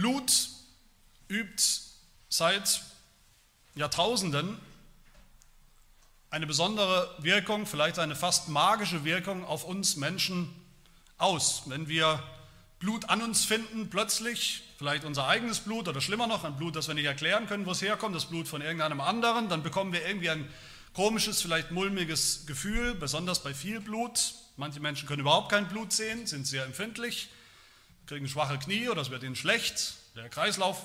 Blut übt seit Jahrtausenden eine besondere Wirkung, vielleicht eine fast magische Wirkung auf uns Menschen aus. Wenn wir Blut an uns finden, plötzlich, vielleicht unser eigenes Blut oder schlimmer noch, ein Blut, das wir nicht erklären können, wo es herkommt, das Blut von irgendeinem anderen, dann bekommen wir irgendwie ein komisches, vielleicht mulmiges Gefühl, besonders bei viel Blut. Manche Menschen können überhaupt kein Blut sehen, sind sehr empfindlich, kriegen schwache Knie oder es wird ihnen schlecht, der Kreislauf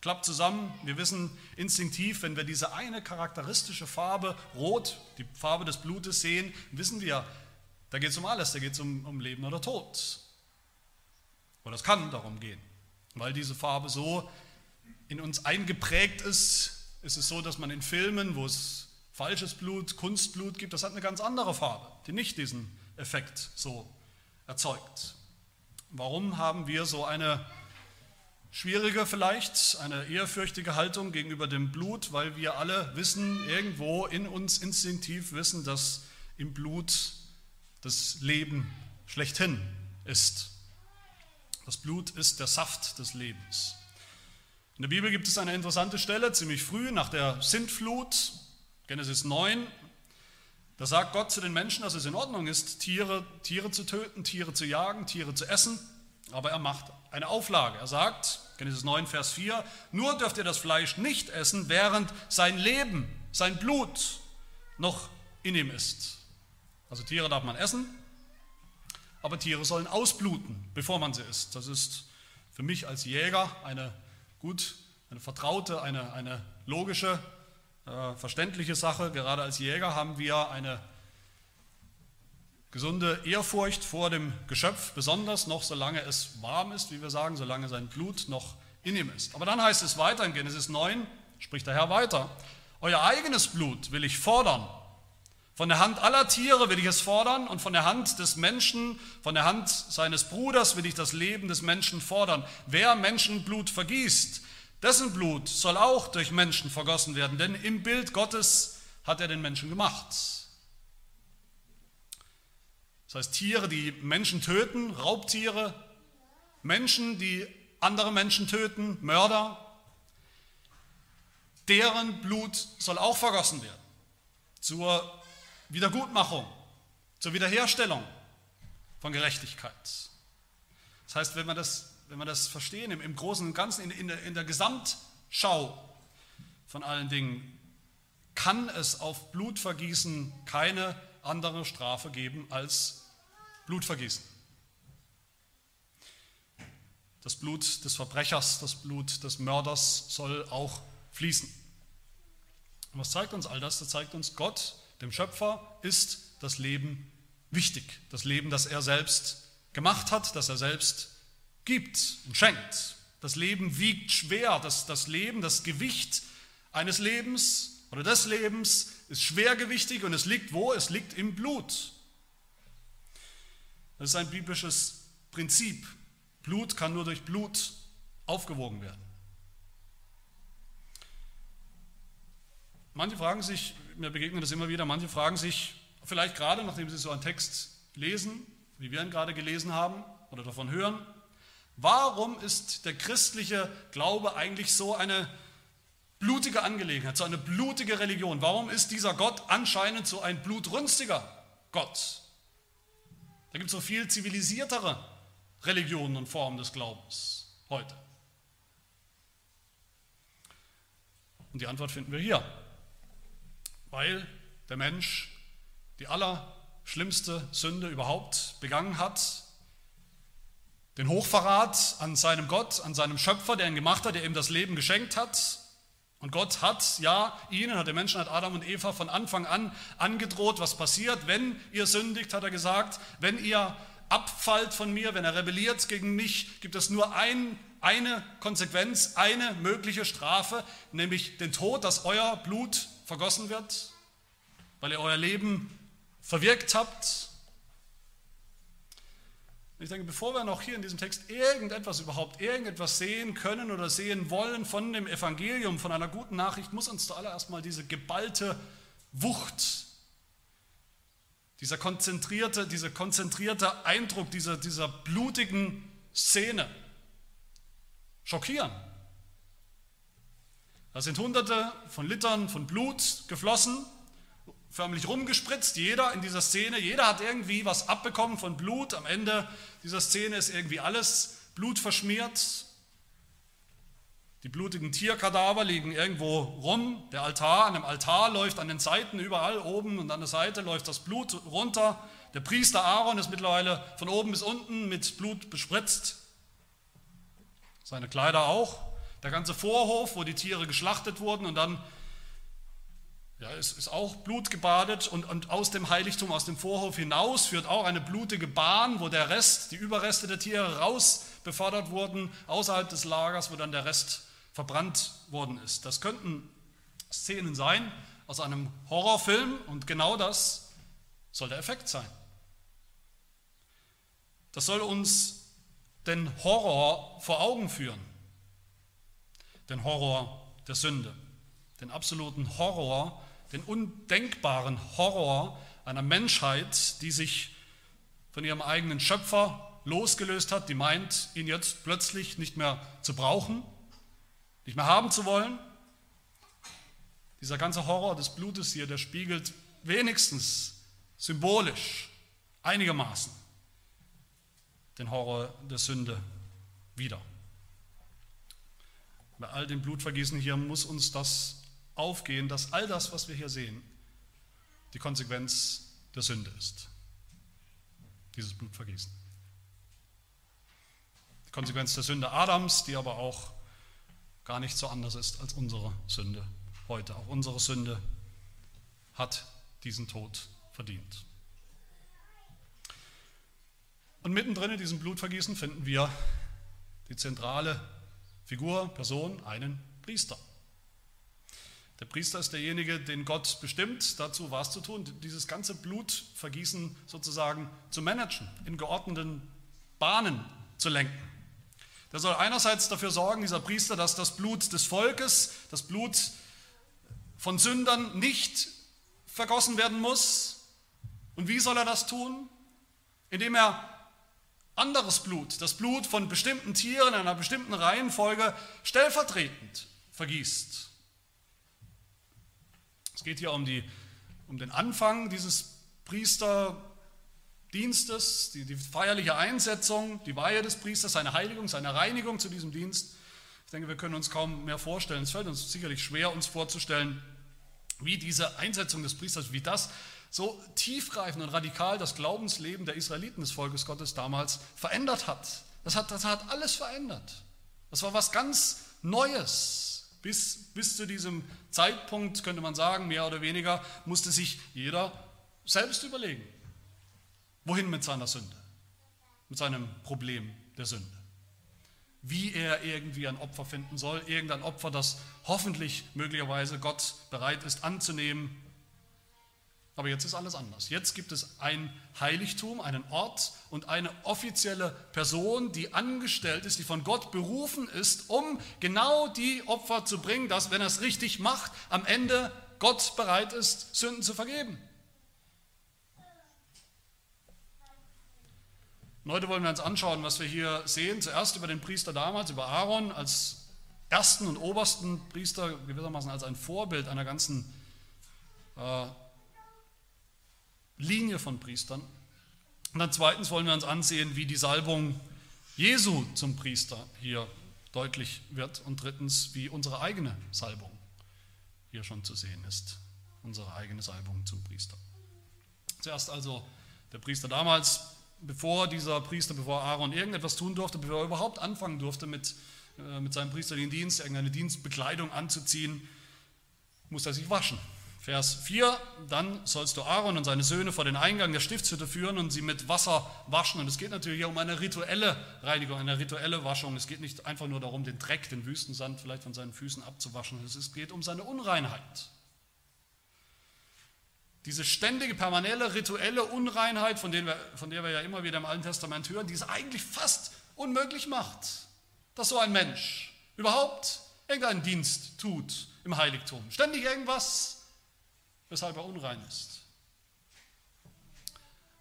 klappt zusammen. Wir wissen instinktiv, wenn wir diese eine charakteristische Farbe, rot, die Farbe des Blutes sehen, wissen wir, da geht es um alles, da geht es um, um Leben oder Tod. Oder es kann darum gehen. Weil diese Farbe so in uns eingeprägt ist, ist es so, dass man in Filmen, wo es falsches Blut, Kunstblut gibt, das hat eine ganz andere Farbe, die nicht diesen Effekt so erzeugt. Warum haben wir so eine schwierige vielleicht, eine ehrfürchtige Haltung gegenüber dem Blut, weil wir alle wissen, irgendwo in uns instinktiv wissen, dass im Blut das Leben schlechthin ist. Das Blut ist der Saft des Lebens. In der Bibel gibt es eine interessante Stelle, ziemlich früh nach der Sintflut, Genesis 9. Da sagt Gott zu den Menschen, dass es in Ordnung ist, Tiere, Tiere zu töten, Tiere zu jagen, Tiere zu essen. Aber er macht eine Auflage. Er sagt, Genesis 9, Vers 4, nur dürft ihr das Fleisch nicht essen, während sein Leben, sein Blut noch in ihm ist. Also Tiere darf man essen, aber Tiere sollen ausbluten, bevor man sie isst. Das ist für mich als Jäger eine gut, eine vertraute, eine, eine logische, äh, verständliche Sache. Gerade als Jäger haben wir eine gesunde Ehrfurcht vor dem Geschöpf, besonders noch solange es warm ist, wie wir sagen, solange sein Blut noch in ihm ist. Aber dann heißt es weiter in Genesis 9, spricht der Herr weiter, euer eigenes Blut will ich fordern von der Hand aller Tiere will ich es fordern und von der Hand des Menschen, von der Hand seines Bruders will ich das Leben des Menschen fordern. Wer Menschenblut vergießt, dessen Blut soll auch durch Menschen vergossen werden, denn im Bild Gottes hat er den Menschen gemacht. Das heißt, Tiere, die Menschen töten, Raubtiere, Menschen, die andere Menschen töten, Mörder, deren Blut soll auch vergossen werden zur Wiedergutmachung, zur Wiederherstellung von Gerechtigkeit. Das heißt, wenn wir das, wenn wir das verstehen, im, im Großen und Ganzen, in, in, der, in der Gesamtschau von allen Dingen, kann es auf Blutvergießen keine andere Strafe geben als Blutvergießen. Das Blut des Verbrechers, das Blut des Mörders soll auch fließen. Und was zeigt uns all das? Das zeigt uns, Gott dem Schöpfer ist das Leben wichtig. Das Leben, das er selbst gemacht hat, das er selbst gibt und schenkt. Das Leben wiegt schwer. Das, das Leben, das Gewicht eines Lebens oder des Lebens ist schwergewichtig und es liegt wo? Es liegt im Blut. Das ist ein biblisches Prinzip. Blut kann nur durch Blut aufgewogen werden. Manche fragen sich, mir begegnet das immer wieder, manche fragen sich, vielleicht gerade nachdem sie so einen Text lesen, wie wir ihn gerade gelesen haben oder davon hören, warum ist der christliche Glaube eigentlich so eine blutige Angelegenheit, so eine blutige Religion? Warum ist dieser Gott anscheinend so ein blutrünstiger Gott? Da gibt es so viel zivilisiertere Religionen und Formen des Glaubens heute. Und die Antwort finden wir hier weil der Mensch die allerschlimmste Sünde überhaupt begangen hat, den Hochverrat an seinem Gott, an seinem Schöpfer, der ihn gemacht hat, der ihm das Leben geschenkt hat. Und Gott hat, ja, ihnen, hat der Menschen, hat Adam und Eva von Anfang an angedroht, was passiert, wenn ihr sündigt, hat er gesagt, wenn ihr abfallt von mir, wenn er rebelliert gegen mich, gibt es nur ein, eine Konsequenz, eine mögliche Strafe, nämlich den Tod, dass euer Blut vergossen wird, weil ihr euer Leben verwirkt habt. Ich denke, bevor wir noch hier in diesem Text irgendetwas überhaupt, irgendetwas sehen können oder sehen wollen von dem Evangelium, von einer guten Nachricht, muss uns zuallererst mal diese geballte Wucht, dieser konzentrierte, dieser konzentrierte Eindruck dieser, dieser blutigen Szene schockieren. Da sind hunderte von Litern von Blut geflossen, förmlich rumgespritzt, jeder in dieser Szene, jeder hat irgendwie was abbekommen von Blut. Am Ende dieser Szene ist irgendwie alles Blut verschmiert. Die blutigen Tierkadaver liegen irgendwo rum. Der Altar, an dem Altar läuft an den Seiten überall oben und an der Seite läuft das Blut runter. Der Priester Aaron ist mittlerweile von oben bis unten mit Blut bespritzt. Seine Kleider auch. Der ganze Vorhof, wo die Tiere geschlachtet wurden und dann ja, ist, ist auch Blut gebadet und, und aus dem Heiligtum, aus dem Vorhof hinaus führt auch eine blutige Bahn, wo der Rest, die Überreste der Tiere raus befördert wurden, außerhalb des Lagers, wo dann der Rest verbrannt worden ist. Das könnten Szenen sein aus einem Horrorfilm und genau das soll der Effekt sein. Das soll uns den Horror vor Augen führen, den Horror der Sünde, den absoluten Horror, den undenkbaren Horror einer Menschheit, die sich von ihrem eigenen Schöpfer losgelöst hat, die meint, ihn jetzt plötzlich nicht mehr zu brauchen, nicht mehr haben zu wollen. Dieser ganze Horror des Blutes hier, der spiegelt wenigstens symbolisch einigermaßen den Horror der Sünde wider. Bei all dem Blutvergießen hier muss uns das aufgehen, dass all das, was wir hier sehen, die Konsequenz der Sünde ist. Dieses Blutvergießen. Die Konsequenz der Sünde Adams, die aber auch gar nicht so anders ist als unsere Sünde heute. Auch unsere Sünde hat diesen Tod verdient. Und mittendrin in diesem Blutvergießen finden wir die zentrale Figur, Person, einen Priester. Der Priester ist derjenige, den Gott bestimmt, dazu was zu tun, dieses ganze Blutvergießen sozusagen zu managen, in geordneten Bahnen zu lenken. Der soll einerseits dafür sorgen, dieser Priester, dass das Blut des Volkes, das Blut von Sündern nicht vergossen werden muss. Und wie soll er das tun? Indem er anderes Blut, das Blut von bestimmten Tieren in einer bestimmten Reihenfolge stellvertretend vergießt. Es geht hier um, die, um den Anfang dieses Priester, Dienstes, die, die feierliche Einsetzung, die Weihe des Priesters, seine Heiligung, seine Reinigung zu diesem Dienst. Ich denke, wir können uns kaum mehr vorstellen. Es fällt uns sicherlich schwer, uns vorzustellen, wie diese Einsetzung des Priesters, wie das so tiefgreifend und radikal das Glaubensleben der Israeliten des Volkes Gottes damals verändert hat. Das hat, das hat alles verändert. Das war was ganz Neues. Bis, bis zu diesem Zeitpunkt, könnte man sagen, mehr oder weniger, musste sich jeder selbst überlegen, Wohin mit seiner Sünde? Mit seinem Problem der Sünde. Wie er irgendwie ein Opfer finden soll, irgendein Opfer, das hoffentlich möglicherweise Gott bereit ist anzunehmen. Aber jetzt ist alles anders. Jetzt gibt es ein Heiligtum, einen Ort und eine offizielle Person, die angestellt ist, die von Gott berufen ist, um genau die Opfer zu bringen, dass, wenn er es richtig macht, am Ende Gott bereit ist, Sünden zu vergeben. Und heute wollen wir uns anschauen, was wir hier sehen. Zuerst über den Priester damals, über Aaron als ersten und obersten Priester, gewissermaßen als ein Vorbild einer ganzen äh, Linie von Priestern. Und dann zweitens wollen wir uns ansehen, wie die Salbung Jesu zum Priester hier deutlich wird. Und drittens, wie unsere eigene Salbung hier schon zu sehen ist. Unsere eigene Salbung zum Priester. Zuerst also der Priester damals, bevor dieser Priester, bevor Aaron irgendetwas tun durfte, bevor er überhaupt anfangen durfte mit, äh, mit seinem priesterlichen Dienst, irgendeine Dienstbekleidung anzuziehen, muss er sich waschen. Vers 4, dann sollst du Aaron und seine Söhne vor den Eingang der Stiftshütte führen und sie mit Wasser waschen. Und es geht natürlich hier um eine rituelle Reinigung, eine rituelle Waschung. Es geht nicht einfach nur darum, den Dreck, den Wüstensand vielleicht von seinen Füßen abzuwaschen. Es geht um seine Unreinheit. Diese ständige, permanente, rituelle Unreinheit, von, wir, von der wir ja immer wieder im Alten Testament hören, die es eigentlich fast unmöglich macht, dass so ein Mensch überhaupt irgendeinen Dienst tut im Heiligtum. Ständig irgendwas, weshalb er unrein ist.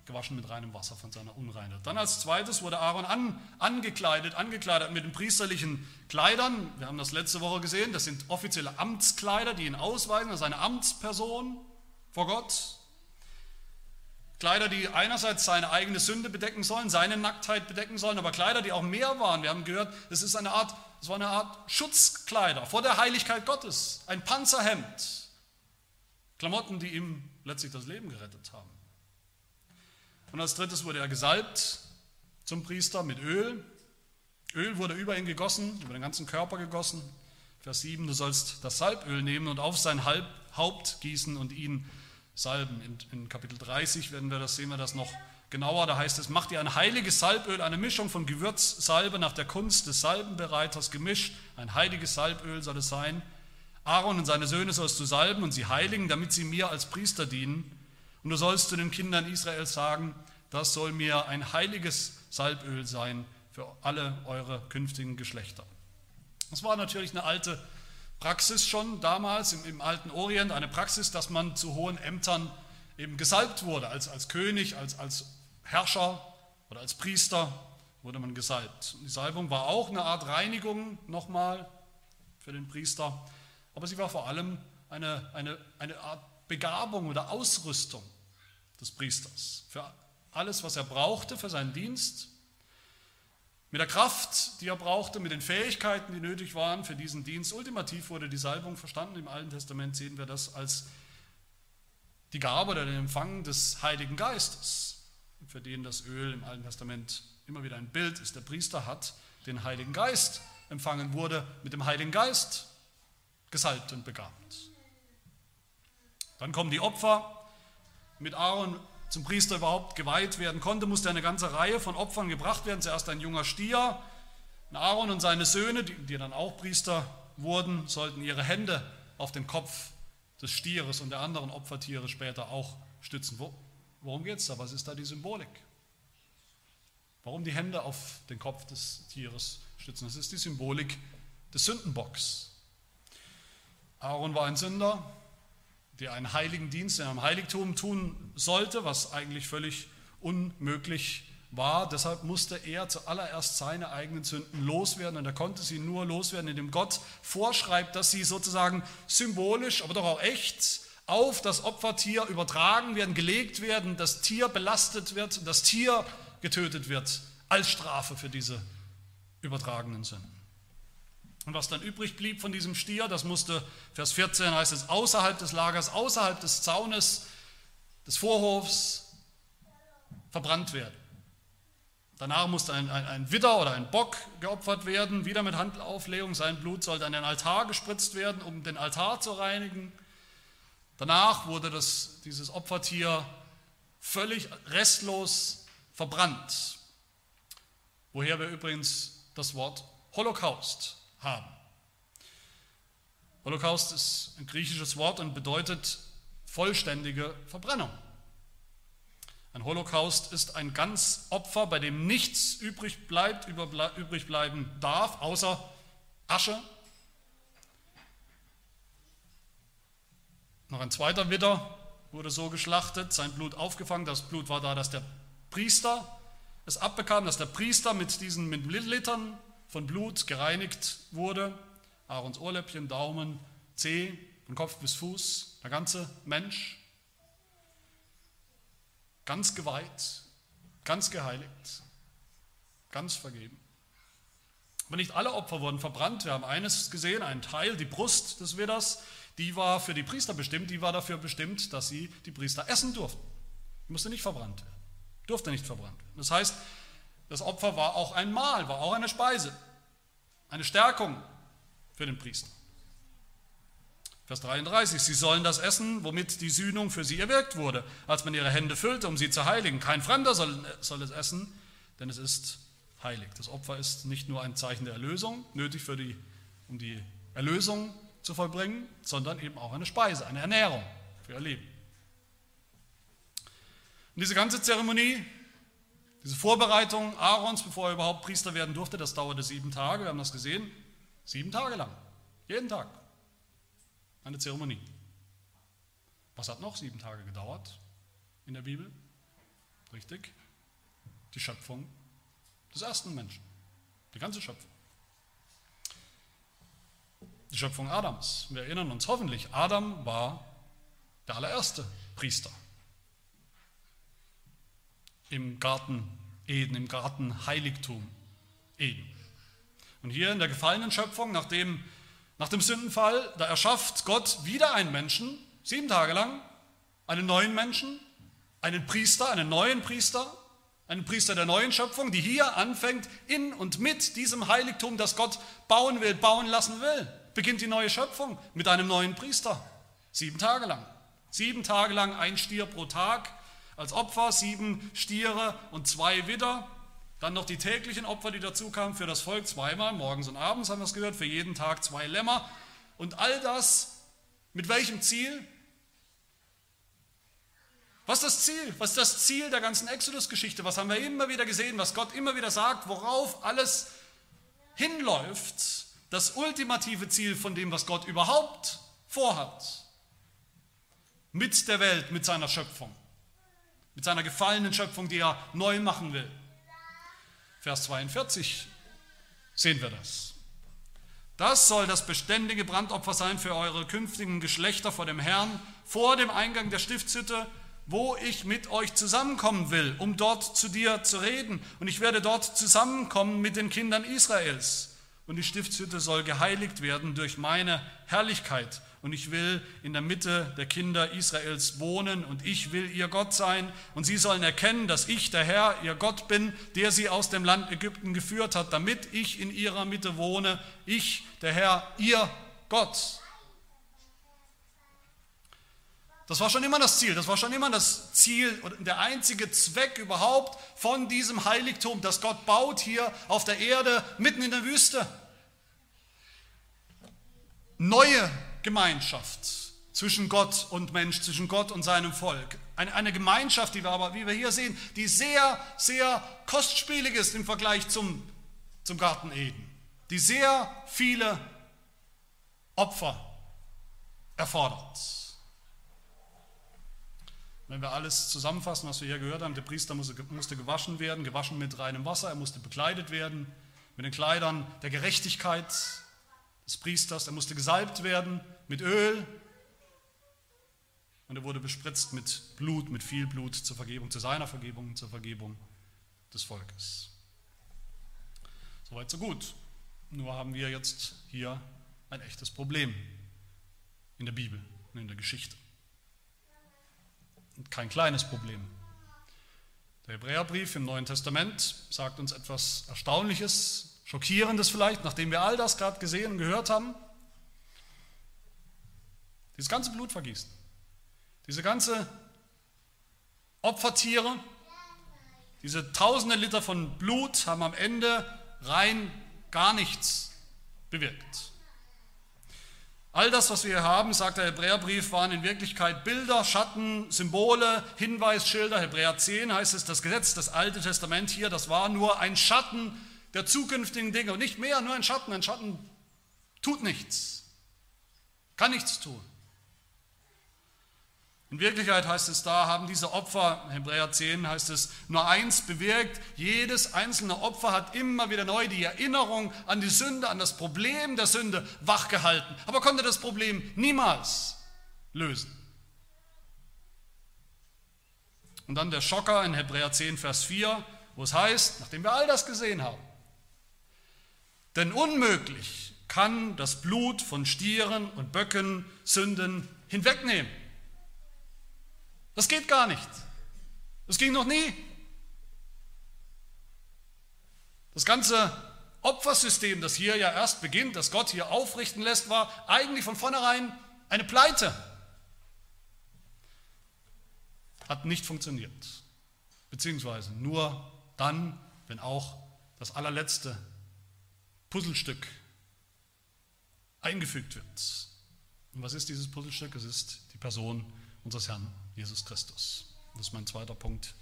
gewaschen mit reinem Wasser von seiner Unreinheit. Dann als zweites wurde Aaron an, angekleidet, angekleidet mit den priesterlichen Kleidern. Wir haben das letzte Woche gesehen, das sind offizielle Amtskleider, die ihn ausweisen, ist eine Amtsperson vor Gott. Kleider, die einerseits seine eigene Sünde bedecken sollen, seine Nacktheit bedecken sollen, aber Kleider, die auch mehr waren. Wir haben gehört, es ist eine Art, es war eine Art Schutzkleider vor der Heiligkeit Gottes, ein Panzerhemd. Klamotten, die ihm letztlich das Leben gerettet haben. Und als drittes wurde er gesalbt zum Priester mit Öl. Öl wurde über ihn gegossen, über den ganzen Körper gegossen. Vers 7, du sollst das Salböl nehmen und auf sein Haupt gießen und ihn salben. In, in, Kapitel 30 werden wir das, sehen wir das noch genauer. Da heißt es, mach dir ein heiliges Salböl, eine Mischung von Gewürzsalbe nach der Kunst des Salbenbereiters gemischt. Ein heiliges Salböl soll es sein. Aaron und seine Söhne sollst du salben und sie heiligen, damit sie mir als Priester dienen. Und du sollst zu den Kindern Israels sagen, das soll mir ein heiliges Salböl sein für alle eure künftigen Geschlechter. Das war natürlich eine alte Praxis schon damals im, im, alten Orient, eine Praxis, dass man zu hohen Ämtern eben gesalbt wurde. Als, als König, als, als Herrscher oder als Priester wurde man gesalbt. Und die Salbung war auch eine Art Reinigung nochmal für den Priester, aber sie war vor allem eine, eine, eine Art Begabung oder Ausrüstung des Priesters für alles, was er brauchte für seinen Dienst, mit der Kraft, die er brauchte, mit den Fähigkeiten, die nötig waren für diesen Dienst. Ultimativ wurde die Salbung verstanden. Im Alten Testament sehen wir das als die Gabe oder den Empfang des Heiligen Geistes, für den das Öl im Alten Testament immer wieder ein Bild ist. Der Priester hat den Heiligen Geist empfangen, wurde mit dem Heiligen Geist gesalbt und begabt. Dann kommen die Opfer. Mit Aaron zum Priester überhaupt geweiht werden konnte, musste eine ganze Reihe von Opfern gebracht werden. Zuerst ein junger Stier. Aaron und seine Söhne, die, die dann auch Priester wurden, sollten ihre Hände auf den Kopf des Stieres und der anderen Opfertiere später auch stützen. Wo, worum geht es da? Was ist da die Symbolik? Warum die Hände auf den Kopf des Tieres stützen? Das ist die Symbolik des Sündenbocks. Aaron war ein Sünder, der einen heiligen Dienst in einem Heiligtum tun sollte, was eigentlich völlig unmöglich war. Deshalb musste er zuallererst seine eigenen Sünden loswerden und er konnte sie nur loswerden, indem Gott vorschreibt, dass sie sozusagen symbolisch, aber doch auch echt auf das Opfertier übertragen werden, gelegt werden, das Tier belastet wird, das Tier getötet wird als Strafe für diese übertragenen Sünden. Und was dann übrig blieb von diesem Stier, das musste, Vers 14 heißt es, außerhalb des Lagers, außerhalb des Zaunes, des Vorhofs verbrannt werden. Danach musste ein, ein, ein Widder oder ein Bock geopfert werden, wieder mit Handelauflegung. Sein Blut sollte an den Altar gespritzt werden, um den Altar zu reinigen. Danach wurde das, dieses Opfertier völlig restlos verbrannt. Woher wir übrigens das Wort Holocaust haben. Holocaust ist ein griechisches Wort und bedeutet vollständige Verbrennung. Ein Holocaust ist ein ganz Opfer, bei dem nichts übrig bleibt, übrig bleiben darf, außer Asche. Noch ein zweiter Widder wurde so geschlachtet, sein Blut aufgefangen. Das Blut war da, dass der Priester es abbekam, dass der Priester mit diesen Millilitern von Blut gereinigt wurde. Aarons Ohrläppchen, Daumen, Zeh, von Kopf bis Fuß, der ganze Mensch. Ganz geweiht, ganz geheiligt, ganz vergeben. Aber nicht alle Opfer wurden verbrannt. Wir haben eines gesehen, einen Teil, die Brust des Widders, die war für die Priester bestimmt, die war dafür bestimmt, dass sie die Priester essen durften. Die musste nicht verbrannt werden, durfte nicht verbrannt werden. Das heißt, das Opfer war auch ein Mahl, war auch eine Speise, eine Stärkung für den Priester. Vers 33, sie sollen das essen, womit die Sühnung für sie erwirkt wurde, als man ihre Hände füllte, um sie zu heiligen. Kein Fremder soll, soll es essen, denn es ist heilig. Das Opfer ist nicht nur ein Zeichen der Erlösung, nötig für die, um die Erlösung zu vollbringen, sondern eben auch eine Speise, eine Ernährung für ihr Leben. Und diese ganze Zeremonie diese Vorbereitung Aarons, bevor er überhaupt Priester werden durfte, das dauerte sieben Tage, wir haben das gesehen, sieben Tage lang, jeden Tag eine Zeremonie. Was hat noch sieben Tage gedauert in der Bibel? Richtig? Die Schöpfung des ersten Menschen. Die ganze Schöpfung. Die Schöpfung Adams. Wir erinnern uns hoffentlich, Adam war der allererste Priester im Garten Eden, im Garten Heiligtum Eden. Und hier in der gefallenen Schöpfung, nach dem, nach dem Sündenfall, da erschafft Gott wieder einen Menschen, sieben Tage lang, einen neuen Menschen, einen Priester, einen neuen Priester, einen Priester der neuen Schöpfung, die hier anfängt, in und mit diesem Heiligtum, das Gott bauen will, bauen lassen will, beginnt die neue Schöpfung mit einem neuen Priester. Sieben Tage lang. Sieben Tage lang ein Stier pro Tag als Opfer, sieben Stiere und zwei Widder. Dann noch die täglichen Opfer, die dazu kamen für das Volk, zweimal, morgens und abends haben wir es gehört, für jeden Tag zwei Lämmer. Und all das mit welchem Ziel? Was ist das Ziel? Was ist das Ziel der ganzen Exodus-Geschichte? Was haben wir immer wieder gesehen? Was Gott immer wieder sagt, worauf alles hinläuft? Das ultimative Ziel von dem, was Gott überhaupt vorhat. Mit der Welt, mit seiner Schöpfung. Mit seiner gefallenen Schöpfung, die er neu machen will. Vers 42 sehen wir das. Das soll das beständige Brandopfer sein für eure künftigen Geschlechter vor dem Herrn, vor dem Eingang der Stiftshütte wo ich mit euch zusammenkommen will, um dort zu dir zu reden. Und ich werde dort zusammenkommen mit den Kindern Israels. Und die Stiftshütte soll geheiligt werden durch meine Herrlichkeit. Und ich will in der Mitte der Kinder Israels wohnen und ich will ihr Gott sein. Und sie sollen erkennen, dass ich der Herr, ihr Gott bin, der sie aus dem Land Ägypten geführt hat, damit ich in ihrer Mitte wohne. Ich, der Herr, ihr Gott. Das war schon immer das Ziel, das war schon immer das Ziel und der einzige Zweck überhaupt von diesem Heiligtum, das Gott baut hier auf der Erde, mitten in der Wüste. Neue Gemeinschaft zwischen Gott und Mensch, zwischen Gott und seinem Volk. Eine, eine Gemeinschaft, die wir aber, wie wir hier sehen, die sehr, sehr kostspielig ist im Vergleich zum, zum Garten Eden, die sehr viele Opfer erfordert. Wenn wir alles zusammenfassen, was wir hier gehört haben, der Priester musste, musste gewaschen werden, gewaschen mit reinem Wasser, er musste bekleidet werden mit den Kleidern der Gerechtigkeit des Priesters, er musste gesalbt werden mit Öl und er wurde bespritzt mit Blut, mit viel Blut zur Vergebung, zu seiner Vergebung, zur Vergebung des Volkes. Soweit, so gut. Nur haben wir jetzt hier ein echtes Problem in der Bibel und in der Geschichte kein kleines Problem. Der Hebräerbrief im Neuen Testament sagt uns etwas Erstaunliches, Schockierendes vielleicht, nachdem wir all das gerade gesehen und gehört haben. Dieses ganze Blutvergießen, diese ganze Opfertiere, diese tausende Liter von Blut haben am Ende rein gar nichts bewirkt. All das, was wir hier haben, sagt der Hebräerbrief, waren in Wirklichkeit Bilder, Schatten, Symbole, Hinweisschilder. Hebräer 10 heißt es, das Gesetz, das Alte Testament hier, das war nur ein Schatten der zukünftigen Dinge und nicht mehr, nur ein Schatten. Ein Schatten tut nichts, kann nichts tun. In Wirklichkeit heißt es da, haben diese Opfer, Hebräer 10 heißt es, nur eins bewirkt. Jedes einzelne Opfer hat immer wieder neu die Erinnerung an die Sünde, an das Problem der Sünde wachgehalten, aber konnte das Problem niemals lösen. Und dann der Schocker in Hebräer 10, Vers 4, wo es heißt, nachdem wir all das gesehen haben, denn unmöglich kann das Blut von Stieren und Böcken Sünden hinwegnehmen. Das geht gar nicht. Das ging noch nie. Das ganze Opfersystem, das hier ja erst beginnt, das Gott hier aufrichten lässt, war eigentlich von vornherein eine Pleite. Hat nicht funktioniert. Beziehungsweise nur dann, wenn auch das allerletzte Puzzlestück eingefügt wird. Und was ist dieses Puzzlestück? Es ist die Person unseres Herrn Jesus Christus. Das ist mein zweiter Punkt,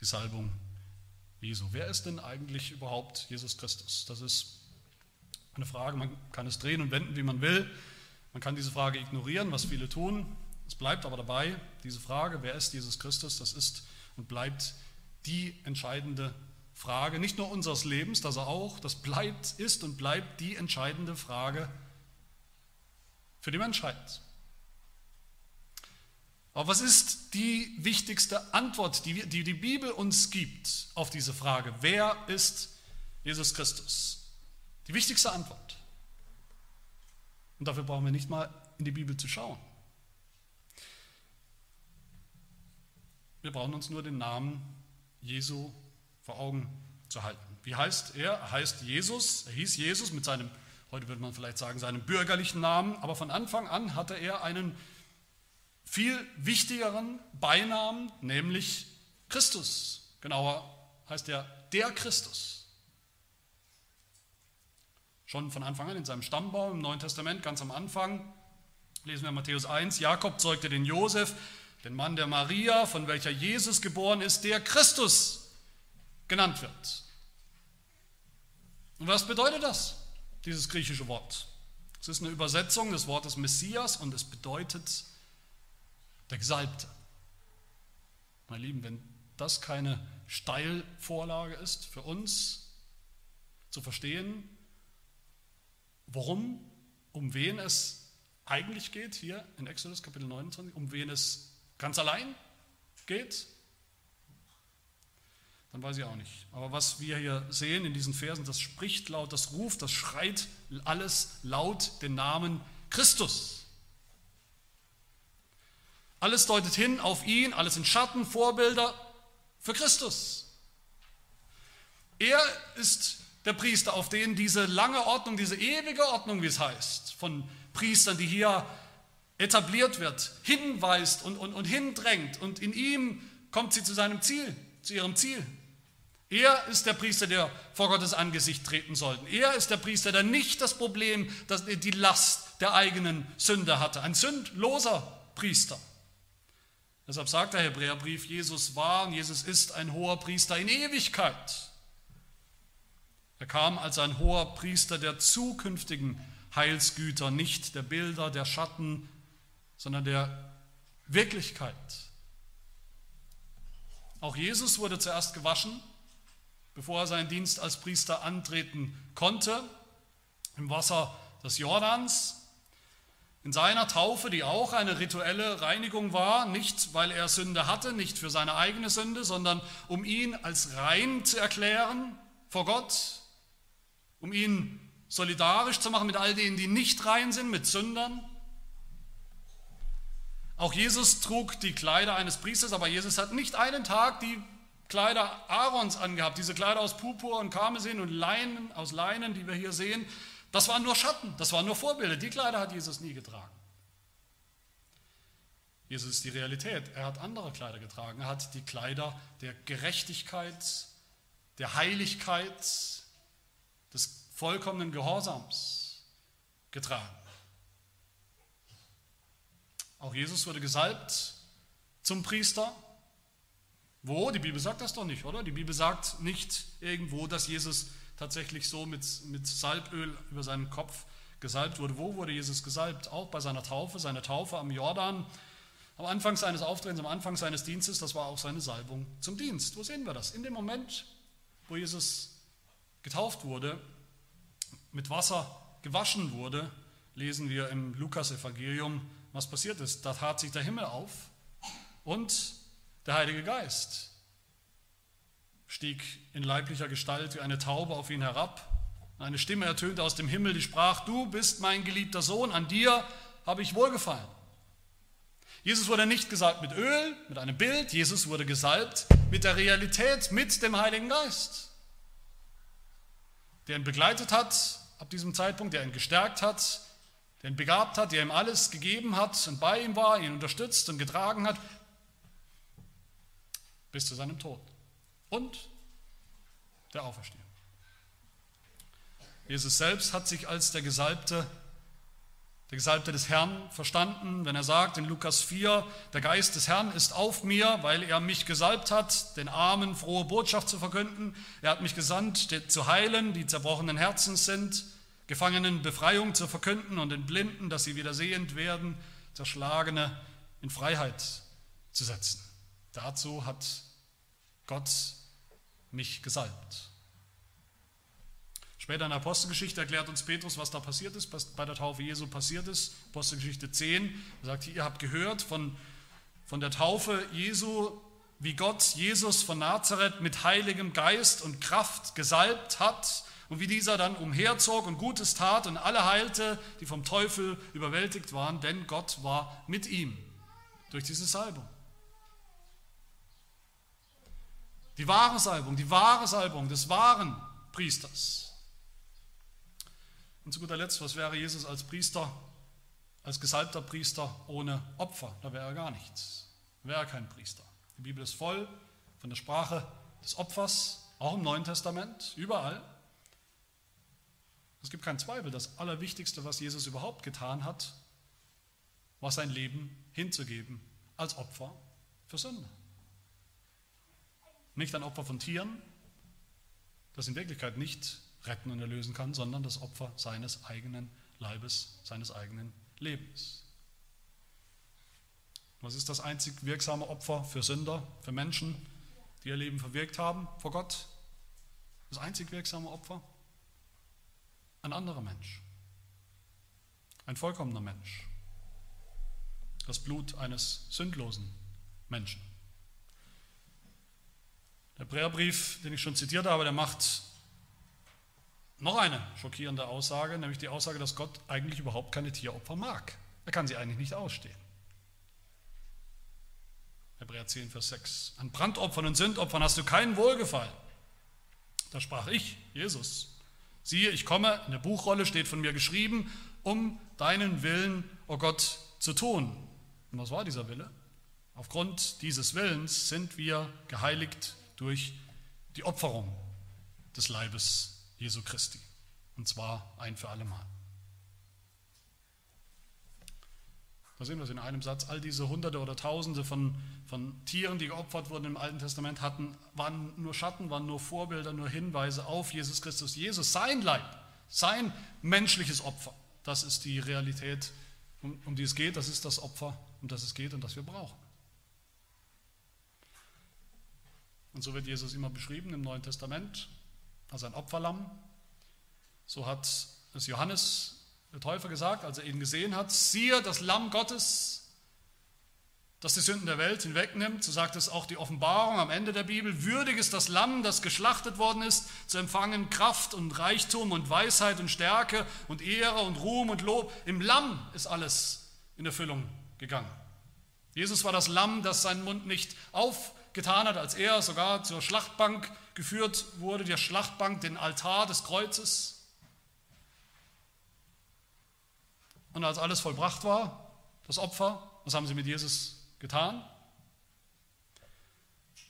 die Salbung Jesu. Wer ist denn eigentlich überhaupt Jesus Christus? Das ist eine Frage, man kann es drehen und wenden, wie man will. Man kann diese Frage ignorieren, was viele tun. Es bleibt aber dabei, diese Frage, wer ist Jesus Christus, das ist und bleibt die entscheidende Frage, nicht nur unseres Lebens, das er auch, das bleibt, ist und bleibt die entscheidende Frage für die Menschheit. Aber was ist die wichtigste Antwort, die, die die Bibel uns gibt auf diese Frage? Wer ist Jesus Christus? Die wichtigste Antwort. Und dafür brauchen wir nicht mal in die Bibel zu schauen. Wir brauchen uns nur den Namen Jesu vor Augen zu halten. Wie heißt er? Er heißt Jesus, er hieß Jesus mit seinem, heute würde man vielleicht sagen, seinem bürgerlichen Namen, aber von Anfang an hatte er einen viel wichtigeren Beinamen, nämlich Christus. Genauer heißt er der Christus. Schon von Anfang an in seinem Stammbaum im Neuen Testament, ganz am Anfang, lesen wir Matthäus 1, Jakob zeugte den Josef, den Mann der Maria, von welcher Jesus geboren ist, der Christus genannt wird. Und was bedeutet das, dieses griechische Wort? Es ist eine Übersetzung des Wortes Messias und es bedeutet der Gesalbte. Meine Lieben, wenn das keine Steilvorlage ist für uns zu verstehen, worum, um wen es eigentlich geht, hier in Exodus Kapitel 29, um wen es ganz allein geht, dann weiß ich auch nicht. Aber was wir hier sehen in diesen Versen, das spricht laut, das ruft, das schreit alles laut den Namen Christus. Alles deutet hin auf ihn, alles in Schatten, Vorbilder für Christus. Er ist der Priester, auf den diese lange Ordnung, diese ewige Ordnung, wie es heißt, von Priestern, die hier etabliert wird, hinweist und, und, und hindrängt. Und in ihm kommt sie zu seinem Ziel, zu ihrem Ziel. Er ist der Priester, der vor Gottes Angesicht treten sollte. Er ist der Priester, der nicht das Problem, dass die Last der eigenen Sünde hatte. Ein sündloser Priester. Deshalb sagt der Hebräerbrief, Jesus war und Jesus ist ein hoher Priester in Ewigkeit. Er kam als ein hoher Priester der zukünftigen Heilsgüter, nicht der Bilder, der Schatten, sondern der Wirklichkeit. Auch Jesus wurde zuerst gewaschen, bevor er seinen Dienst als Priester antreten konnte, im Wasser des Jordans. In seiner Taufe, die auch eine rituelle Reinigung war, nicht weil er Sünde hatte, nicht für seine eigene Sünde, sondern um ihn als rein zu erklären vor Gott, um ihn solidarisch zu machen mit all denen, die nicht rein sind, mit Sündern. Auch Jesus trug die Kleider eines Priesters, aber Jesus hat nicht einen Tag die Kleider Aarons angehabt, diese Kleider aus Purpur und Karmesin und Leinen, aus Leinen, die wir hier sehen, das waren nur Schatten, das waren nur Vorbilder. Die Kleider hat Jesus nie getragen. Jesus ist die Realität. Er hat andere Kleider getragen. Er hat die Kleider der Gerechtigkeit, der Heiligkeit, des vollkommenen Gehorsams getragen. Auch Jesus wurde gesalbt zum Priester. Wo? Die Bibel sagt das doch nicht, oder? Die Bibel sagt nicht irgendwo, dass Jesus tatsächlich so mit, mit Salböl über seinen Kopf gesalbt wurde. Wo wurde Jesus gesalbt? Auch bei seiner Taufe, seine Taufe am Jordan. Am Anfang seines Auftretens, am Anfang seines Dienstes, das war auch seine Salbung zum Dienst. Wo sehen wir das? In dem Moment, wo Jesus getauft wurde, mit Wasser gewaschen wurde, lesen wir im Lukas-Evangelium, was passiert ist. Da tat sich der Himmel auf und der Heilige Geist stieg in leiblicher Gestalt wie eine Taube auf ihn herab. Eine Stimme ertönte aus dem Himmel, die sprach, du bist mein geliebter Sohn, an dir habe ich wohlgefallen. Jesus wurde nicht gesalbt mit Öl, mit einem Bild, Jesus wurde gesalbt mit der Realität, mit dem Heiligen Geist, der ihn begleitet hat ab diesem Zeitpunkt, der ihn gestärkt hat, der ihn begabt hat, der ihm alles gegeben hat und bei ihm war, ihn unterstützt und getragen hat, bis zu seinem Tod und der Auferstehung. Jesus selbst hat sich als der Gesalbte, der Gesalbte des Herrn verstanden, wenn er sagt in Lukas 4, der Geist des Herrn ist auf mir, weil er mich gesalbt hat, den Armen frohe Botschaft zu verkünden. Er hat mich gesandt, zu heilen, die zerbrochenen Herzens sind, Gefangenen Befreiung zu verkünden und den Blinden, dass sie wieder sehend werden, Zerschlagene in Freiheit zu setzen. Dazu hat Gott mich gesalbt. Später in der Apostelgeschichte erklärt uns Petrus, was da passiert ist, was bei der Taufe Jesu passiert ist. Apostelgeschichte 10 er sagt, ihr habt gehört von, von der Taufe Jesu, wie Gott Jesus von Nazareth mit heiligem Geist und Kraft gesalbt hat und wie dieser dann umherzog und Gutes tat und alle heilte, die vom Teufel überwältigt waren, denn Gott war mit ihm durch diese Salbung. Die wahre Salbung, die wahre Salbung des wahren Priesters. Und zu guter Letzt, was wäre Jesus als Priester, als gesalbter Priester ohne Opfer? Da wäre er gar nichts. Wäre er kein Priester. Die Bibel ist voll von der Sprache des Opfers, auch im Neuen Testament, überall. Es gibt keinen Zweifel, das Allerwichtigste, was Jesus überhaupt getan hat, war sein Leben hinzugeben als Opfer für Sünde. Nicht ein Opfer von Tieren, das in Wirklichkeit nicht retten und erlösen kann, sondern das Opfer seines eigenen Leibes, seines eigenen Lebens. Was ist das einzig wirksame Opfer für Sünder, für Menschen, die ihr Leben verwirkt haben vor Gott? Das einzig wirksame Opfer? Ein anderer Mensch. Ein vollkommener Mensch. Das Blut eines sündlosen Menschen. Der Hebräerbrief, den ich schon zitiert habe, der macht noch eine schockierende Aussage, nämlich die Aussage, dass Gott eigentlich überhaupt keine Tieropfer mag. Er kann sie eigentlich nicht ausstehen. Hebräer 10, Vers 6. An Brandopfern und Sündopfern hast du keinen Wohlgefallen. Da sprach ich, Jesus, siehe, ich komme, in der Buchrolle steht von mir geschrieben, um deinen Willen, o oh Gott, zu tun. Und was war dieser Wille? Aufgrund dieses Willens sind wir geheiligt durch die Opferung des Leibes Jesu Christi. Und zwar ein für alle Mal. Da sehen wir es in einem Satz. All diese Hunderte oder Tausende von, von Tieren, die geopfert wurden im Alten Testament, hatten, waren nur Schatten, waren nur Vorbilder, nur Hinweise auf Jesus Christus. Jesus, sein Leib, sein menschliches Opfer. Das ist die Realität, um, um die es geht. Das ist das Opfer, um das es geht und das wir brauchen. Und so wird Jesus immer beschrieben im Neuen Testament als ein Opferlamm. So hat es Johannes, der Täufer, gesagt, als er ihn gesehen hat, siehe das Lamm Gottes, das die Sünden der Welt hinwegnimmt. So sagt es auch die Offenbarung am Ende der Bibel. Würdig ist das Lamm, das geschlachtet worden ist, zu empfangen Kraft und Reichtum und Weisheit und Stärke und Ehre und Ruhm und Lob. Im Lamm ist alles in Erfüllung gegangen. Jesus war das Lamm, das seinen Mund nicht aufgetan hat, als er sogar zur Schlachtbank geführt wurde, der Schlachtbank, den Altar des Kreuzes. Und als alles vollbracht war, das Opfer, was haben sie mit Jesus getan?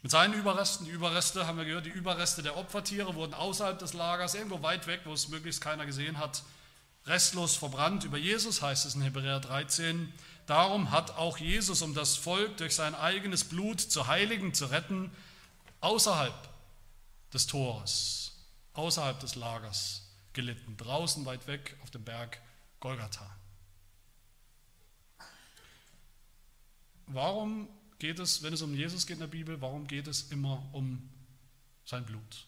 Mit seinen Überresten, die Überreste haben wir gehört, die Überreste der Opfertiere wurden außerhalb des Lagers, irgendwo weit weg, wo es möglichst keiner gesehen hat, restlos verbrannt. Über Jesus heißt es in Hebräer 13, darum hat auch Jesus, um das Volk durch sein eigenes Blut zu heiligen, zu retten, außerhalb des Tores, außerhalb des Lagers gelitten, draußen weit weg auf dem Berg Golgatha. Warum geht es, wenn es um Jesus geht in der Bibel, warum geht es immer um sein Blut?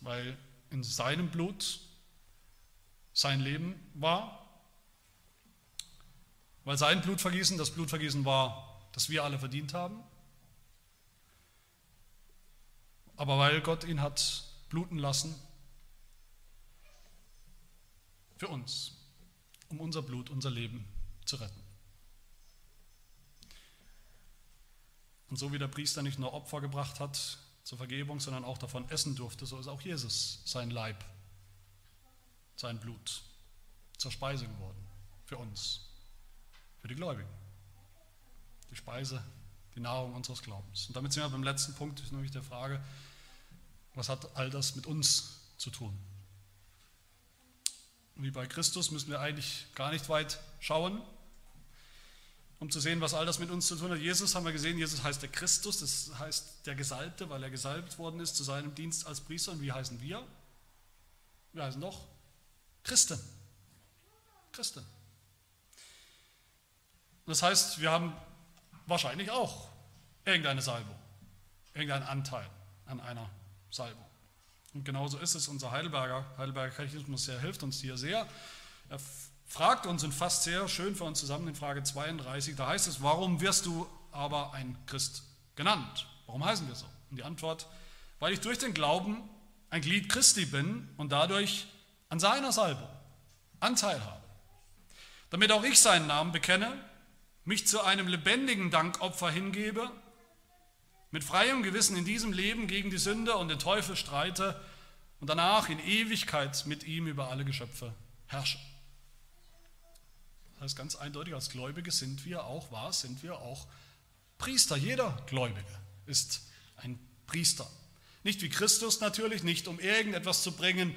Weil in seinem Blut sein Leben war, weil sein Blutvergießen das Blutvergießen war, das wir alle verdient haben, aber weil Gott ihn hat bluten lassen für uns, um unser Blut, unser Leben zu retten. Und so wie der Priester nicht nur Opfer gebracht hat zur Vergebung, sondern auch davon essen durfte, so ist auch Jesus sein Leib, sein Blut zur Speise geworden für uns, für die Gläubigen. Die Speise, die Nahrung unseres Glaubens. Und damit sind wir beim letzten Punkt, nämlich der Frage, was hat all das mit uns zu tun? Wie bei Christus müssen wir eigentlich gar nicht weit schauen, um zu sehen, was all das mit uns zu tun hat. Jesus haben wir gesehen, Jesus heißt der Christus, das heißt der Gesalbte, weil er gesalbt worden ist zu seinem Dienst als Priester. Und wie heißen wir? Wir heißen doch Christen. Christen. Das heißt, wir haben wahrscheinlich auch irgendeine Salbung irgendeinen Anteil an einer Salbung. Und genauso ist es unser Heidelberger, Heidelberger Katechismus, der hilft uns hier sehr. Er fragt uns und fasst sehr schön für uns zusammen in Frage 32, da heißt es, warum wirst du aber ein Christ genannt? Warum heißen wir so? Und die Antwort, weil ich durch den Glauben ein Glied Christi bin und dadurch an seiner Salbung Anteil habe. Damit auch ich seinen Namen bekenne, mich zu einem lebendigen Dankopfer hingebe, mit freiem Gewissen in diesem Leben gegen die Sünde und den Teufel streite und danach in Ewigkeit mit ihm über alle Geschöpfe herrsche. Das heißt ganz eindeutig, als Gläubige sind wir auch, was sind wir auch Priester. Jeder Gläubige ist ein Priester. Nicht wie Christus natürlich, nicht um irgendetwas zu bringen,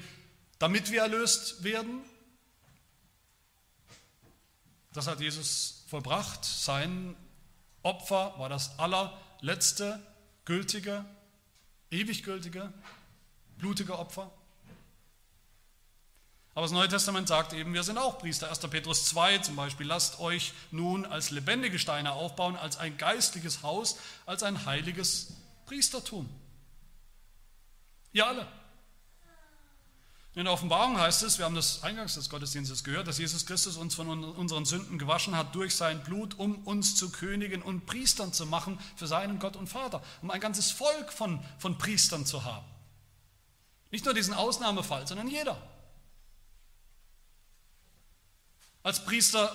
damit wir erlöst werden. Das hat Jesus vollbracht. Sein Opfer war das allerletzte, gültige, ewig gültige, blutige Opfer. Aber das Neue Testament sagt eben, wir sind auch Priester. 1. Petrus 2 zum Beispiel, lasst euch nun als lebendige Steine aufbauen, als ein geistliches Haus, als ein heiliges Priestertum. Ihr alle. In der Offenbarung heißt es, wir haben das eingangs des Gottesdienstes gehört, dass Jesus Christus uns von unseren Sünden gewaschen hat durch sein Blut, um uns zu Königen und Priestern zu machen für seinen Gott und Vater, um ein ganzes Volk von, von Priestern zu haben. Nicht nur diesen Ausnahmefall, sondern jeder. Als Priester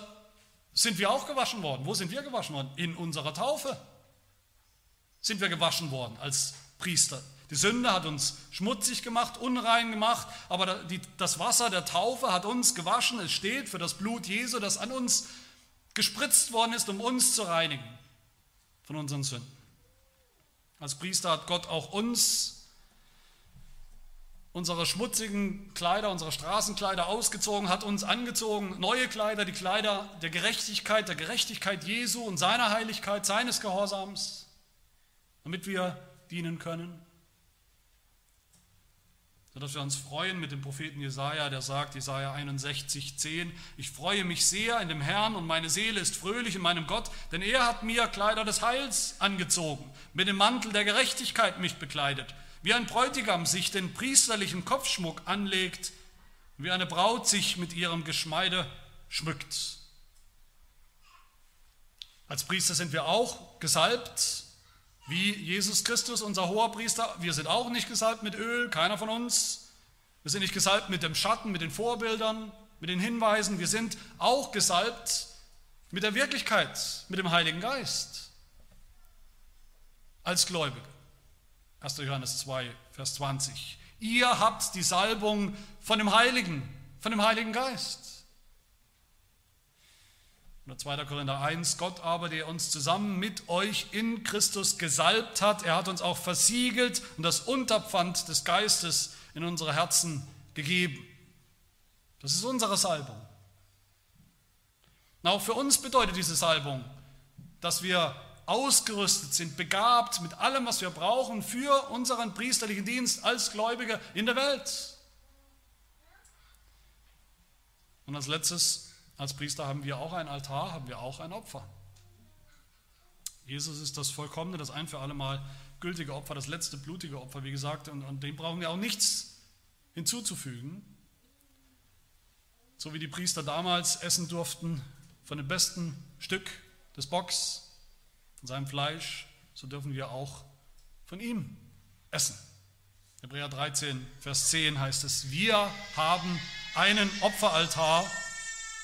sind wir auch gewaschen worden. Wo sind wir gewaschen worden? In unserer Taufe sind wir gewaschen worden als Priester. Die Sünde hat uns schmutzig gemacht, unrein gemacht, aber das Wasser der Taufe hat uns gewaschen. Es steht für das Blut Jesu, das an uns gespritzt worden ist, um uns zu reinigen von unseren Sünden. Als Priester hat Gott auch uns unsere schmutzigen Kleider, unsere Straßenkleider ausgezogen, hat uns angezogen, neue Kleider, die Kleider der Gerechtigkeit, der Gerechtigkeit Jesu und seiner Heiligkeit, seines Gehorsams, damit wir dienen können. Sodass wir uns freuen mit dem Propheten Jesaja, der sagt, Jesaja 61, 10, ich freue mich sehr in dem Herrn und meine Seele ist fröhlich in meinem Gott, denn er hat mir Kleider des Heils angezogen, mit dem Mantel der Gerechtigkeit mich bekleidet wie ein Bräutigam sich den priesterlichen Kopfschmuck anlegt, wie eine Braut sich mit ihrem Geschmeide schmückt. Als Priester sind wir auch gesalbt, wie Jesus Christus, unser hoher Priester. Wir sind auch nicht gesalbt mit Öl, keiner von uns. Wir sind nicht gesalbt mit dem Schatten, mit den Vorbildern, mit den Hinweisen. Wir sind auch gesalbt mit der Wirklichkeit, mit dem Heiligen Geist als Gläubige. 1. Johannes 2, Vers 20. Ihr habt die Salbung von dem Heiligen, von dem Heiligen Geist. Oder 2. Korinther 1, Gott aber, der uns zusammen mit euch in Christus gesalbt hat, er hat uns auch versiegelt und das Unterpfand des Geistes in unsere Herzen gegeben. Das ist unsere Salbung. Und auch für uns bedeutet diese Salbung, dass wir ausgerüstet sind, begabt mit allem, was wir brauchen für unseren priesterlichen Dienst als Gläubige in der Welt. Und als letztes, als Priester haben wir auch ein Altar, haben wir auch ein Opfer. Jesus ist das vollkommene, das ein für alle Mal gültige Opfer, das letzte blutige Opfer, wie gesagt, und, und dem brauchen wir auch nichts hinzuzufügen. So wie die Priester damals essen durften von dem besten Stück des Bocks, von seinem Fleisch, so dürfen wir auch von ihm essen. Hebräer 13, Vers 10 heißt es, wir haben einen Opferaltar,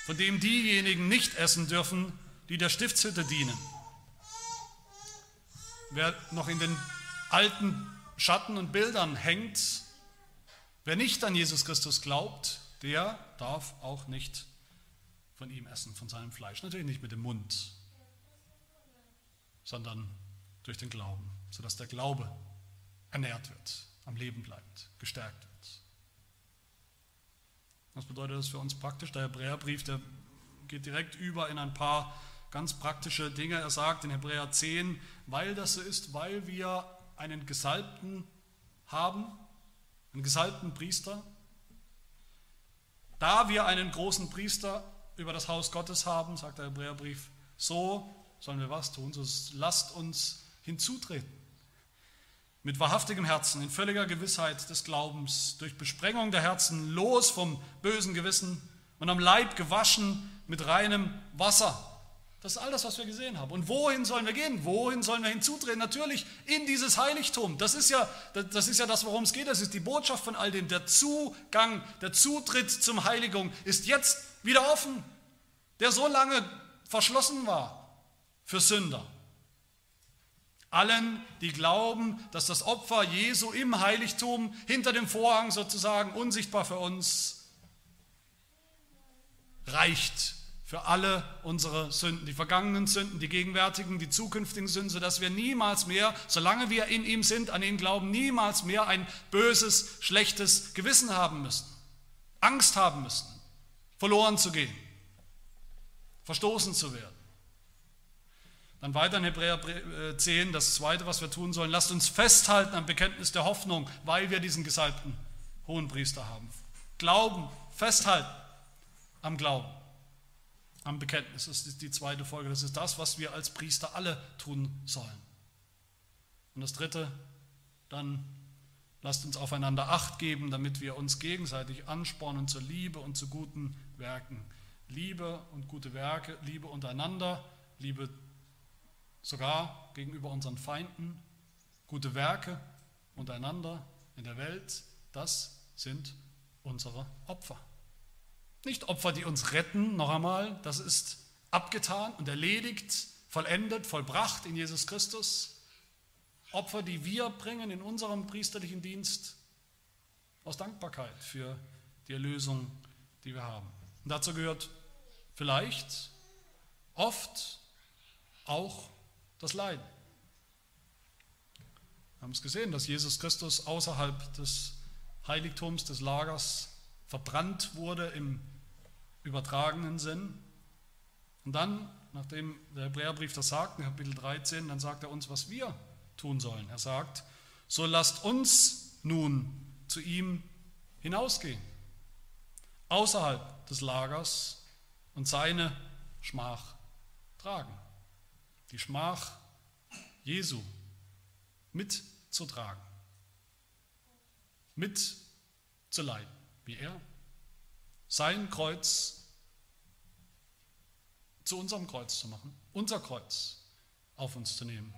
von dem diejenigen nicht essen dürfen, die der Stiftshütte dienen. Wer noch in den alten Schatten und Bildern hängt, wer nicht an Jesus Christus glaubt, der darf auch nicht von ihm essen, von seinem Fleisch. Natürlich nicht mit dem Mund, sondern durch den Glauben, sodass der Glaube ernährt wird, am Leben bleibt, gestärkt wird. Was bedeutet das für uns praktisch? Der Hebräerbrief, der geht direkt über in ein paar ganz praktische Dinge. Er sagt in Hebräer 10, weil das so ist, weil wir einen Gesalbten haben, einen gesalbten Priester, da wir einen großen Priester über das Haus Gottes haben, sagt der Hebräerbrief, so sollen wir was tun? So lasst uns hinzutreten. Mit wahrhaftigem Herzen, in völliger Gewissheit des Glaubens, durch Besprengung der Herzen, los vom bösen Gewissen und am Leib gewaschen mit reinem Wasser. Das ist all das, was wir gesehen haben. Und wohin sollen wir gehen? Wohin sollen wir hinzutreten? Natürlich in dieses Heiligtum. Das ist ja das, ist ja das worum es geht. Das ist die Botschaft von all dem. Der Zugang, der Zutritt zum Heiligung ist jetzt wieder offen, der so lange verschlossen war für Sünder. Allen, die glauben, dass das Opfer Jesu im Heiligtum hinter dem Vorhang sozusagen unsichtbar für uns reicht für alle unsere Sünden, die vergangenen Sünden, die gegenwärtigen, die zukünftigen Sünden, sodass wir niemals mehr, solange wir in ihm sind, an ihn glauben, niemals mehr ein böses, schlechtes Gewissen haben müssen, Angst haben müssen, verloren zu gehen, verstoßen zu werden. Dann weiter in Hebräer 10, äh, das zweite, was wir tun sollen, lasst uns festhalten am Bekenntnis der Hoffnung, weil wir diesen gesalbten hohen Priester haben. Glauben, festhalten am Glauben am Bekenntnis. Das ist die zweite Folge. Das ist das, was wir als Priester alle tun sollen. Und das dritte, dann lasst uns aufeinander Acht geben, damit wir uns gegenseitig anspornen zur Liebe und zu guten Werken. Liebe und gute Werke, Liebe untereinander, Liebe sogar gegenüber unseren Feinden, gute Werke untereinander in der Welt, das sind unsere Opfer. Nicht Opfer, die uns retten, noch einmal, das ist abgetan und erledigt, vollendet, vollbracht in Jesus Christus. Opfer, die wir bringen in unserem priesterlichen Dienst aus Dankbarkeit für die Erlösung, die wir haben. Und dazu gehört vielleicht oft auch das Leiden. Wir haben es gesehen, dass Jesus Christus außerhalb des Heiligtums, des Lagers verbrannt wurde im übertragenen Sinn. Und dann, nachdem der Hebräerbrief das sagt, in Kapitel 13, dann sagt er uns, was wir tun sollen. Er sagt, so lasst uns nun zu ihm hinausgehen, außerhalb des Lagers und seine Schmach tragen. Die Schmach Jesu mitzutragen, mitzuleiden, wie er sein Kreuz zu unserem Kreuz zu machen, unser Kreuz auf uns zu nehmen.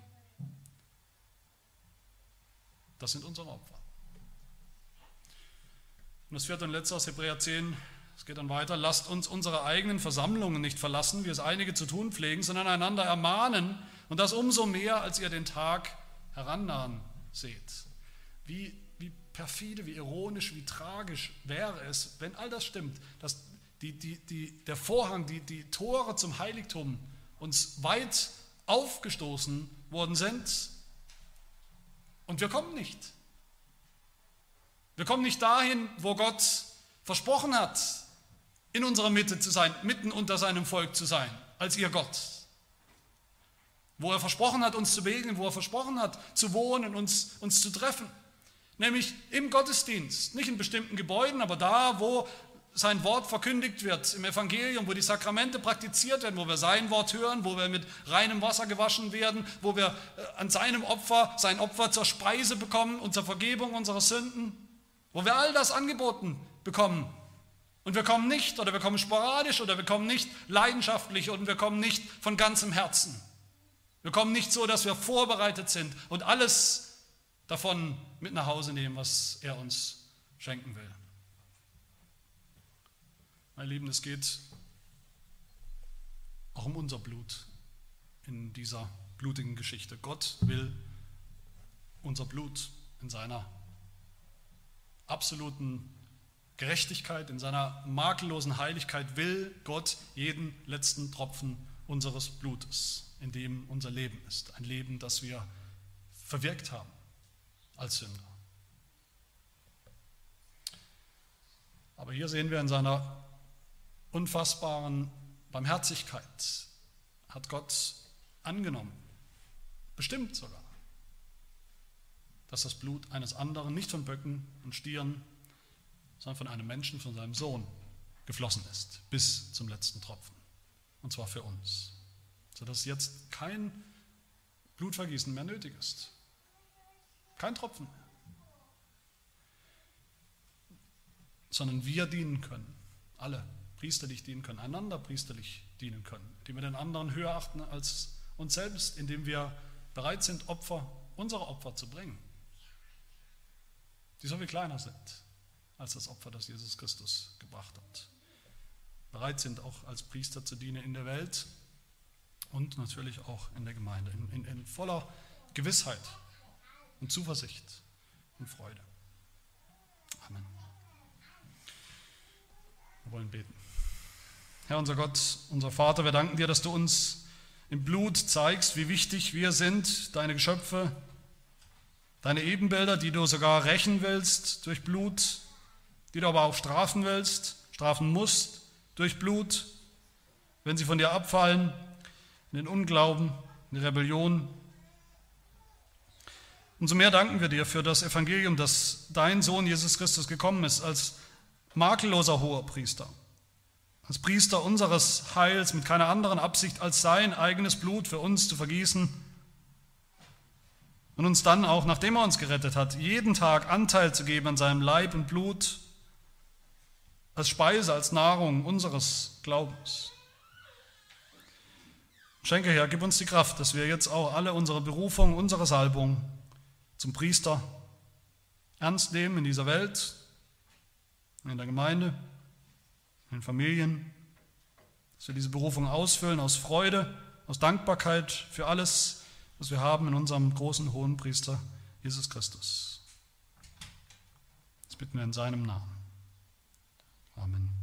Das sind unsere Opfer. Und das vierte und letzte aus Hebräer 10, es geht dann weiter, lasst uns unsere eigenen Versammlungen nicht verlassen, wie es einige zu tun pflegen, sondern einander ermahnen und das umso mehr, als ihr den Tag herannahen seht. Wie perfide, wie ironisch, wie tragisch wäre es, wenn all das stimmt, dass die, die, die, der Vorhang, die, die Tore zum Heiligtum uns weit aufgestoßen worden sind und wir kommen nicht. Wir kommen nicht dahin, wo Gott versprochen hat, in unserer Mitte zu sein, mitten unter seinem Volk zu sein, als ihr Gott. Wo er versprochen hat, uns zu begegnen, wo er versprochen hat, zu wohnen, uns, uns zu treffen. Nämlich im Gottesdienst, nicht in bestimmten Gebäuden, aber da, wo sein Wort verkündigt wird, im Evangelium, wo die Sakramente praktiziert werden, wo wir sein Wort hören, wo wir mit reinem Wasser gewaschen werden, wo wir äh, an seinem Opfer, sein Opfer zur Speise bekommen und zur Vergebung unserer Sünden, wo wir all das angeboten bekommen. Und wir kommen nicht oder wir kommen sporadisch oder wir kommen nicht leidenschaftlich und wir kommen nicht von ganzem Herzen. Wir kommen nicht so, dass wir vorbereitet sind und alles davon mit nach Hause nehmen, was er uns schenken will. Meine Lieben, es geht auch um unser Blut in dieser blutigen Geschichte. Gott will unser Blut in seiner absoluten Gerechtigkeit, in seiner makellosen Heiligkeit will Gott jeden letzten Tropfen unseres Blutes, in dem unser Leben ist. Ein Leben, das wir verwirkt haben als Sünder. Aber hier sehen wir in seiner unfassbaren Barmherzigkeit, hat Gott angenommen, bestimmt sogar, dass das Blut eines anderen nicht von Böcken und Stieren, sondern von einem Menschen, von seinem Sohn, geflossen ist, bis zum letzten Tropfen. Und zwar für uns, sodass jetzt kein Blutvergießen mehr nötig ist. Kein Tropfen mehr. Sondern wir dienen können. Alle priesterlich dienen können, einander priesterlich dienen können, die wir den anderen höher achten als uns selbst, indem wir bereit sind, Opfer, unsere Opfer zu bringen, die so viel kleiner sind als das Opfer, das Jesus Christus gebracht hat. Bereit sind auch als Priester zu dienen in der Welt und natürlich auch in der Gemeinde, in, in, in voller Gewissheit und Zuversicht und Freude. Amen. Wir wollen beten. Herr unser Gott, unser Vater, wir danken dir, dass du uns im Blut zeigst, wie wichtig wir sind, deine Geschöpfe, deine Ebenbilder, die du sogar rächen willst durch Blut, die du aber auch strafen willst, strafen musst durch Blut, wenn sie von dir abfallen, in den Unglauben, in die Rebellion. Umso mehr danken wir dir für das Evangelium, dass dein Sohn Jesus Christus gekommen ist als makelloser hoher Priester als Priester unseres Heils mit keiner anderen Absicht als sein eigenes Blut für uns zu vergießen und uns dann auch, nachdem er uns gerettet hat, jeden Tag Anteil zu geben an seinem Leib und Blut als Speise, als Nahrung unseres Glaubens. Schenke, Herr, gib uns die Kraft, dass wir jetzt auch alle unsere Berufung, unsere Salbung zum Priester ernst nehmen in dieser Welt, in der Gemeinde in Familien, dass wir diese Berufung ausfüllen aus Freude, aus Dankbarkeit für alles, was wir haben in unserem großen hohen Priester Jesus Christus. Das bitten wir in seinem Namen. Amen.